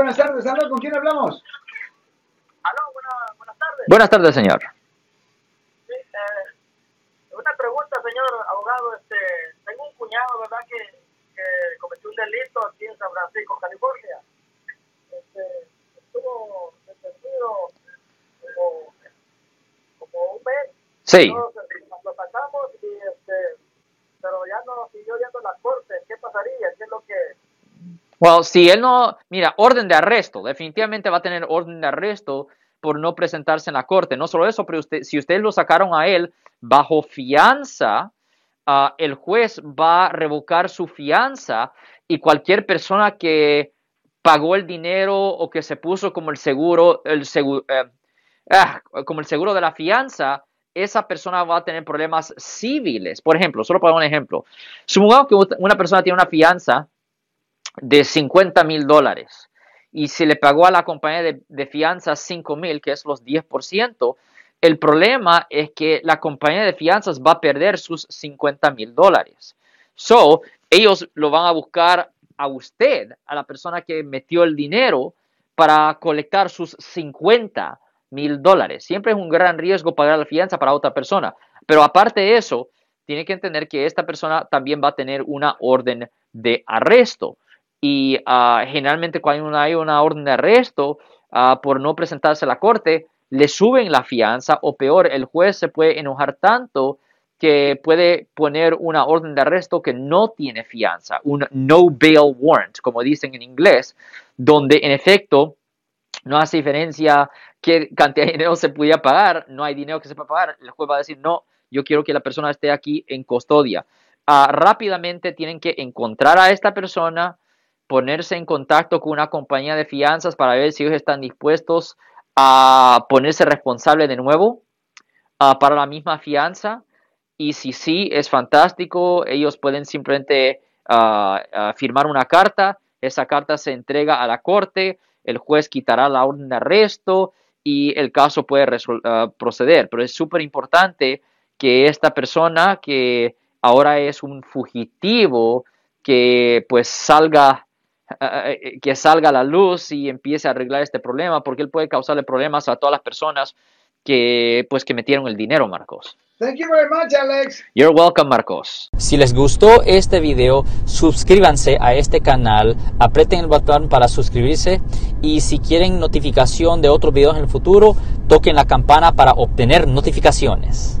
buenas tardes. Aló, ¿con quién hablamos? Aló, buenas tardes. Buenas tardes, señor. Sí, eh, una pregunta, señor abogado. Este, tengo un cuñado, ¿verdad?, que, que cometió un delito aquí en San Francisco, California. Este, estuvo detenido como, como un mes. Sí lo sacamos y este, pero ya no siguió yendo a la corte. ¿Qué pasaría? ¿Qué es lo que Well, si él no, mira, orden de arresto, definitivamente va a tener orden de arresto por no presentarse en la corte. No solo eso, pero usted, si ustedes lo sacaron a él bajo fianza, ah, el juez va a revocar su fianza y cualquier persona que pagó el dinero o que se puso como el seguro, el seguro, eh, ah, como el seguro de la fianza, esa persona va a tener problemas civiles. Por ejemplo, solo para un ejemplo, supongamos que una persona tiene una fianza de 50 mil dólares y se le pagó a la compañía de, de fianzas 5 mil, que es los 10%, el problema es que la compañía de fianzas va a perder sus 50 mil dólares. So, ellos lo van a buscar a usted, a la persona que metió el dinero, para colectar sus 50 mil dólares. Siempre es un gran riesgo pagar la fianza para otra persona. Pero aparte de eso, tiene que entender que esta persona también va a tener una orden de arresto y uh, generalmente cuando hay una orden de arresto uh, por no presentarse a la corte, le suben la fianza o peor, el juez se puede enojar tanto que puede poner una orden de arresto que no tiene fianza, un no bail warrant, como dicen en inglés, donde en efecto no hace diferencia qué cantidad de dinero se pudiera pagar, no hay dinero que se pueda pagar, el juez va a decir, no, yo quiero que la persona esté aquí en custodia. Uh, rápidamente tienen que encontrar a esta persona, ponerse en contacto con una compañía de fianzas para ver si ellos están dispuestos a ponerse responsable de nuevo uh, para la misma fianza. Y si sí, es fantástico. Ellos pueden simplemente uh, firmar una carta. Esa carta se entrega a la corte. El juez quitará la orden de arresto y el caso puede proceder. Pero es súper importante que esta persona que ahora es un fugitivo, que pues salga Uh, que salga a la luz y empiece a arreglar este problema, porque él puede causarle problemas a todas las personas que pues que metieron el dinero, Marcos. Thank you very much, Alex. You're welcome, Marcos. Si les gustó este video, suscríbanse a este canal, aprieten el botón para suscribirse y si quieren notificación de otros videos en el futuro, toquen la campana para obtener notificaciones.